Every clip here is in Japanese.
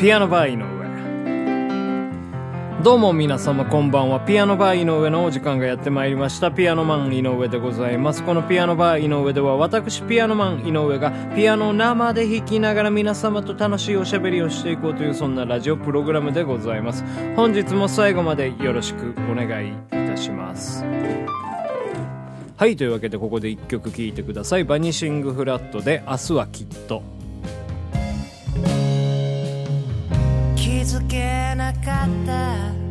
ピアノバー井上。どうも皆様こんばんは。ピアノバー井上のお時間がやってまいりました。ピアノマン井上でございます。このピアノバー井上では私ピアノマン井上がピアノを生で弾きながら皆様と楽しいおしゃべりをしていこうというそんなラジオプログラムでございます。本日も最後までよろしくお願いいたします。はいというわけでここで1曲聴いてください「バニシングフラット」で「明日はきっと」気づけなかった。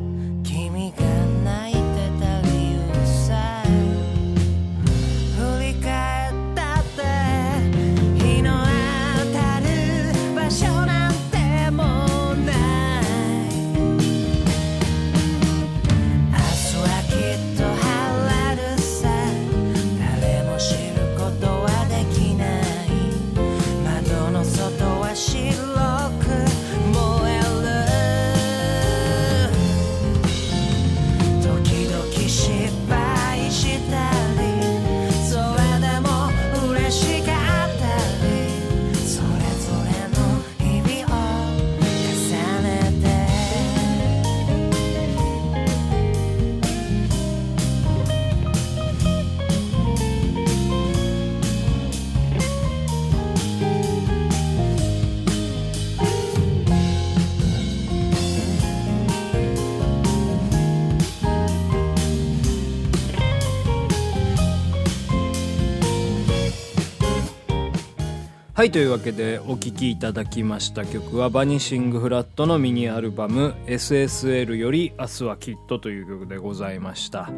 はいというわけでお聴きいただきました曲はバニシングフラットのミニアルバム SSL より明日はきっとという曲でございました。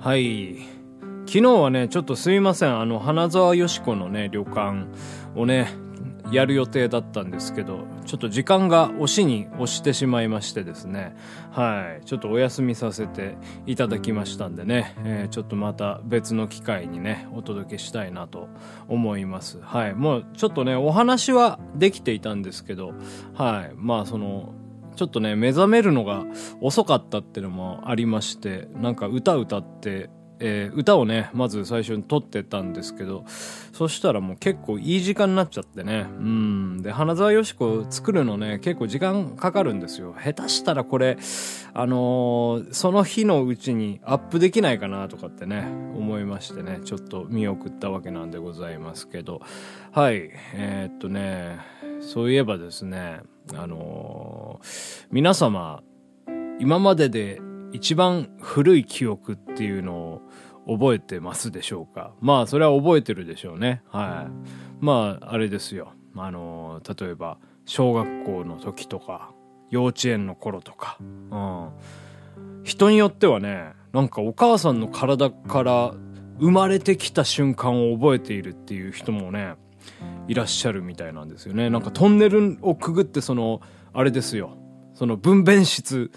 はい。昨日はねちょっとすいません。あの花沢よし子のね旅館をねやる予定だったんですけどちょっと時間が押しに押してしまいましてですね。はい。ちょっとお休みさせていただきましたんでね、えーちょっとまた別の機会にねお届けしたいなと思います。はい。もうちょっとねお話はできていたんですけどはい。まあそのちょっとね目覚めるのが遅かったっていうのもありましてなんか歌歌ってえー歌をねまず最初に撮ってたんですけどそしたらもう結構いい時間になっちゃってね。うん。で花沢よし子作るのね結構時間かかるんですよ。下手したらこれあのーその日のうちにアップできないかなとかってね思いましてねちょっと見送ったわけなんでございますけど。はい。えーっとねそういえばですねあの皆様今までで一番古い記憶っていうのを覚えてますでしょうか？まあそれは覚えてるでしょうね。はい。まああれですよ。あの例えば小学校の時とか幼稚園の頃とか。うん。人によってはねなんかお母さんの体から生まれてきた瞬間を覚えているっていう人もねいらっしゃるみたいなんですよね。なんかトンネルをくぐってそのあれですよ。その分娩室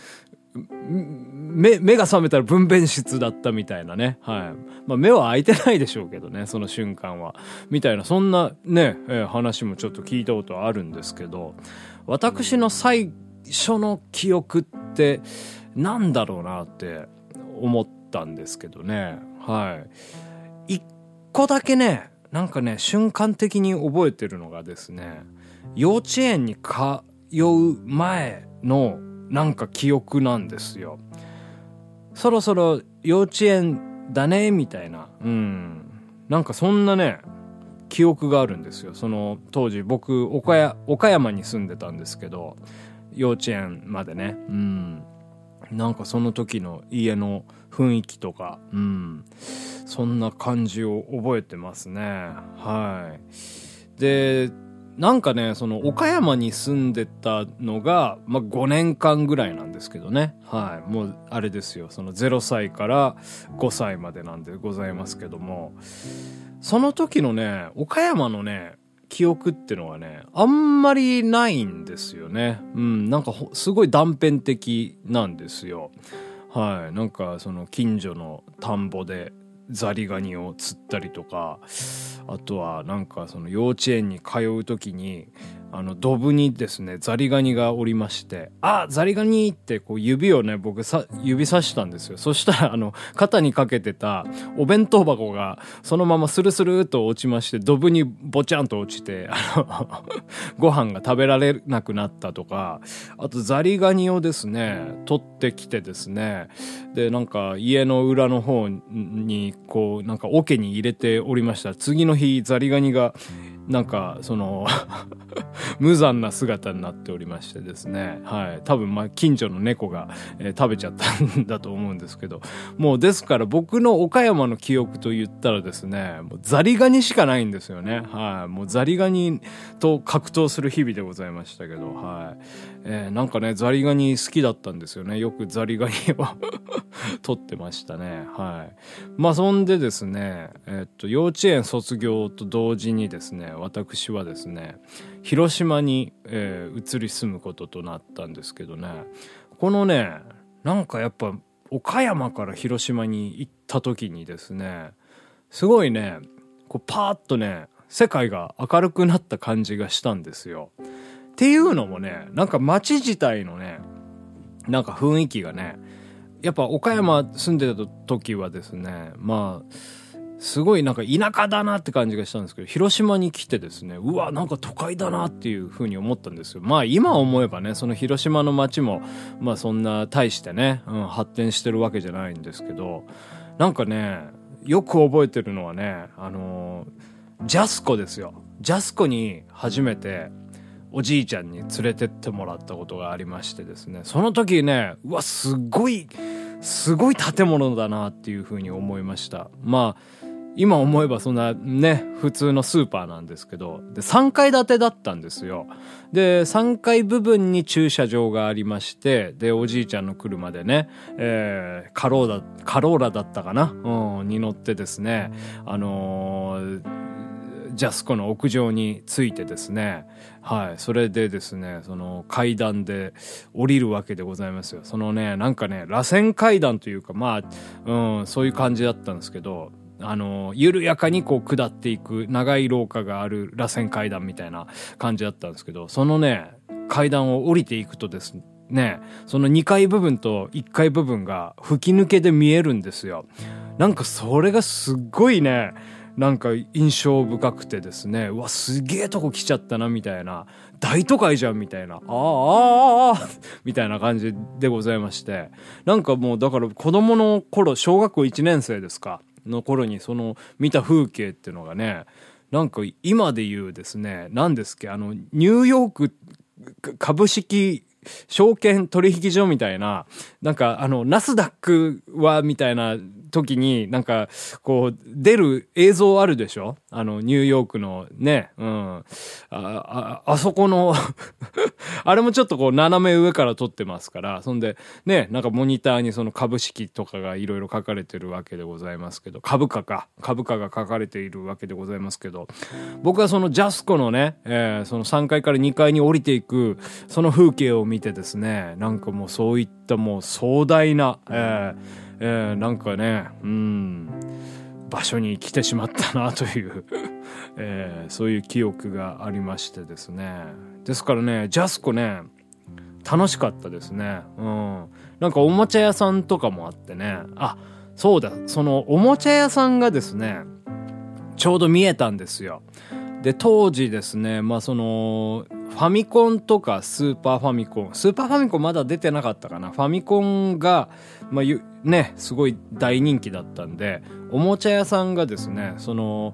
目、目が覚めたら分娩室だったみたいなね。はい。まあ目は開いてないでしょうけどね、その瞬間は。みたいな、そんなね、えー話もちょっと聞いたことあるんですけど、私の最初の記憶ってなんだろうなって思ったんですけどね。はい。一個だけね、なんかね、瞬間的に覚えてるのがですね、幼稚園に通う前のなんか記憶なんですよ。そろそろ幼稚園だね、みたいな。うん。なんかそんなね、記憶があるんですよ。その当時僕岡山、岡山に住んでたんですけど、幼稚園までね。うん。なんかその時の家の雰囲気とか、うん。そんな感じを覚えてますね。はい。で、なんかね、その岡山に住んでたのが、まあ、5年間ぐらいなんですけどね。はい。もう、あれですよ。その0歳から5歳までなんでございますけども、その時のね、岡山のね、記憶ってのはね、あんまりないんですよね。うん、なんかすごい断片的なんですよ。はい。なんかその近所の田んぼでザリガニを釣ったりとか、あとはなんかその幼稚園に通う時にあの、ドブにですね、ザリガニがおりまして、あザリガニってこう指をね、僕さ、指さしたんですよ。そしたら、あの、肩にかけてたお弁当箱がそのままスルスルと落ちまして、ドブにボチャンと落ちて、あの、ご飯が食べられなくなったとか、あとザリガニをですね、取ってきてですね、で、なんか家の裏の方に、こう、なんか桶に入れておりました。次のの日、ザリガニが、なんか、その、無残な姿になっておりましてですね。はい。多分、まあ、近所の猫が、えー食べちゃったんだと思うんですけど。もう、ですから僕の岡山の記憶と言ったらですね、もうザリガニしかないんですよね。はい。もうザリガニと格闘する日々でございましたけど、はい。えーなんかね、ザリガニ好きだったんですよね。よくザリガニを 撮ってましたね。はい。まあ、そんでですね、えっと、幼稚園卒業と同時にですね、私はですね、広島に、えー移り住むこととなったんですけどね、このね、なんかやっぱ、岡山から広島に行った時にですね、すごいね、こうパーッとね、世界が明るくなった感じがしたんですよ。っていうのもね、なんか街自体のね、なんか雰囲気がね、やっぱ岡山住んでた時はですね、まあ、すごいなんか田舎だなって感じがしたんですけど、広島に来てですね、うわ、なんか都会だなっていう風に思ったんですよ。まあ今思えばね、その広島の街も、まあそんな大してね、うん、発展してるわけじゃないんですけど、なんかね、よく覚えてるのはね、あのジャスコですよ。ジャスコに初めて、おじいちゃんに連れてってもらったことがありましてですね、その時ね、うわ、すごい、すごい建物だなっていうふうに思いました。まあ、今思えばそんなね、普通のスーパーなんですけど、で、3階建てだったんですよ。で、3階部分に駐車場がありまして、で、おじいちゃんの車でね、えー、カローラ、カローラだったかな？うん、に乗ってですね、あのージャスコの屋上に着いてですね、はい、それでですね、その階段で降りるわけでございますよ。そのね、なんかね、螺旋階段というか、まあ、うん、そういう感じだったんですけど、あの、緩やかにこう下っていく長い廊下がある螺旋階段みたいな感じだったんですけど、そのね、階段を降りていくとですね、その2階部分と1階部分が吹き抜けで見えるんですよ。なんかそれがすっごいね、なんか印象深くてですね、うわ、すげえとこ来ちゃったな、みたいな。大都会じゃん、みたいな。ああ、ああ、ああ、みたいな感じでございまして。なんかもう、だから子供の頃、小学校1年生ですか、の頃にその見た風景っていうのがね、なんか今で言うですね、何ですっけ、あの、ニューヨーク株式証券取引所みたいな、なんかあの、ナスダックはみたいな時に、なんか、こう、出る映像あるでしょ？あの、ニューヨークのね、うん。あ、あ、あそこの あれもちょっとこう、斜め上から撮ってますから、そんで、ね、なんかモニターにその株式とかがいろいろ書かれてるわけでございますけど、株価か、株価が書かれているわけでございますけど、僕はそのジャスコのね、えーその3階から2階に降りていく、その風景を見てですね、なんかもうそういったもう壮大な、えーえーなんかね、うん、場所に来てしまったなという、えーそういう記憶がありましてですね。ですからね、ジャスコね、楽しかったですね。うん。なんかおもちゃ屋さんとかもあってね。あ、そうだ、そのおもちゃ屋さんがですね、ちょうど見えたんですよ。で、当時ですね、まあその、ファミコンとかスーパーファミコン、スーパーファミコンまだ出てなかったかな。ファミコンが、まあね、すごい大人気だったんで、おもちゃ屋さんがですね、その、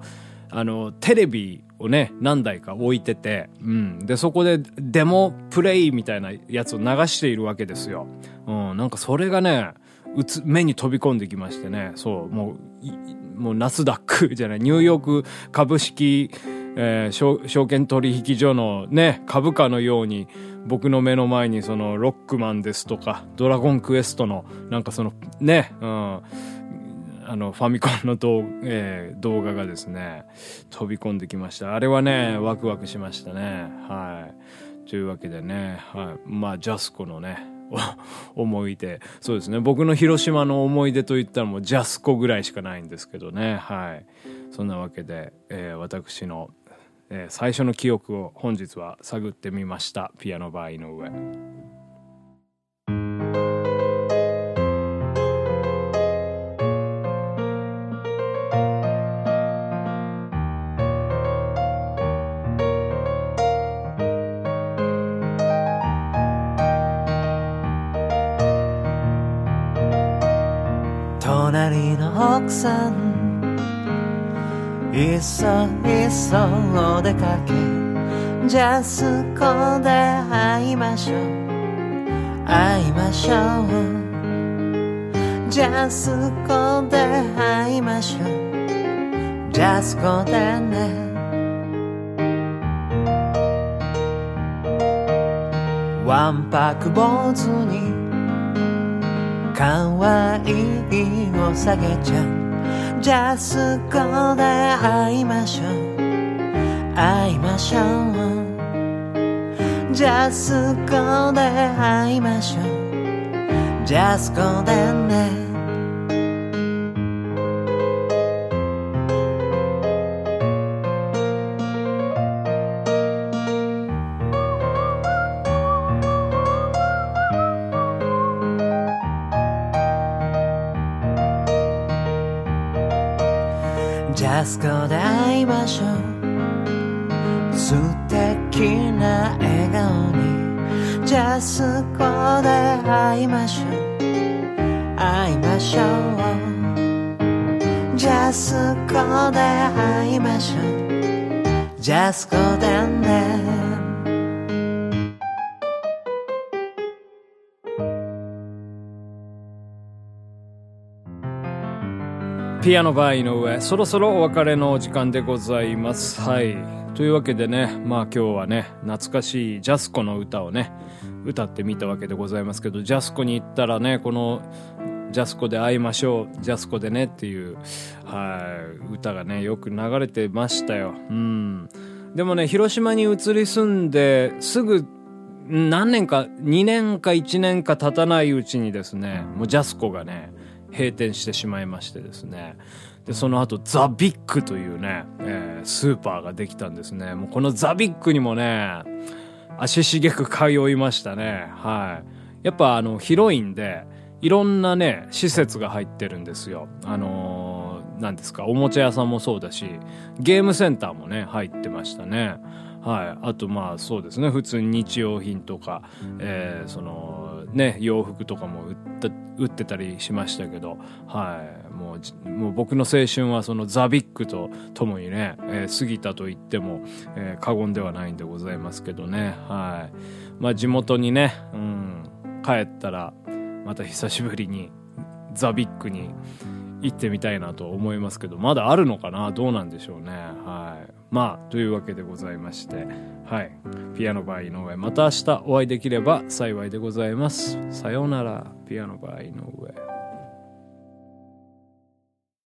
あの、テレビをね、何台か置いてて、うん。で、そこでデモプレイみたいなやつを流しているわけですよ。うん。なんかそれがね、うつ、目に飛び込んできましてね、そう、もう、もうナスダックじゃない、ニューヨーク株式、えー証券取引所のね、株価のように、僕の目の前にそのロックマンですとか、ドラゴンクエストの、なんかそのね、うん、あの、ファミコンの動,、えー動画がですね、飛び込んできました。あれはね、ワクワクしましたね。はい。というわけでね、はい。まあ、ジャスコのね、思い出。そうですね。僕の広島の思い出といったらもうジャスコぐらいしかないんですけどね。はい。そんなわけで、えー私のえー最初の記憶を本日は探ってみましたピアノバー井上さん。いっそいっそお出かけじゃあそこで会いましょう。会いましょう。じゃあそこで会いましょう。じゃあそこでね。わんぱく坊主にかわいいを下げちゃうじゃあそこで会いましょう。会いましょう。じゃあそこで会いましょう。じゃあそこでね。ジャスコで会いましょう素敵な笑顔にジャスコで会いましょう。会いましょう。ジャスコで会いましょう。ジャスコでね。ピアノバー井上そろそろお別れのお時間でございます。はい。というわけでねまあ今日はね懐かしいジャスコの歌をね歌ってみたわけでございますけどジャスコに行ったらねこのジャスコで会いましょうジャスコでねっていうはい歌がねよく流れてましたよ。うん。でもね広島に移り住んですぐ何年か2年か1年か経たないうちにですねもうジャスコがね閉店してしまいましてですね。でその後ザ・ビッグというね、えースーパーができたんですね。もうこのザ・ビッグにもね足しげく通いましたね。はい。やっぱあの広いんでいろんなね施設が入ってるんですよ。あのーなんですかおもちゃ屋さんもそうだしゲームセンターもね入ってましたね。はい、あとまあそうですね。普通に日用品とか、えーそのね洋服とかも売った売ってたりしましたけど、はい、もうもう僕の青春はそのザ・ビッグとともにね、えー過ぎたと言っても、えー過言ではないんでございますけどね、はい。まあ、地元にね、うん、帰ったらまた久しぶりにザ・ビッグに行ってみたいなと思いますけどまだあるのかな？どうなんでしょうね。はい。まあというわけでございましてはい。ピアノバー井上また明日お会いできれば幸いでございます。さようならピアノバー井上。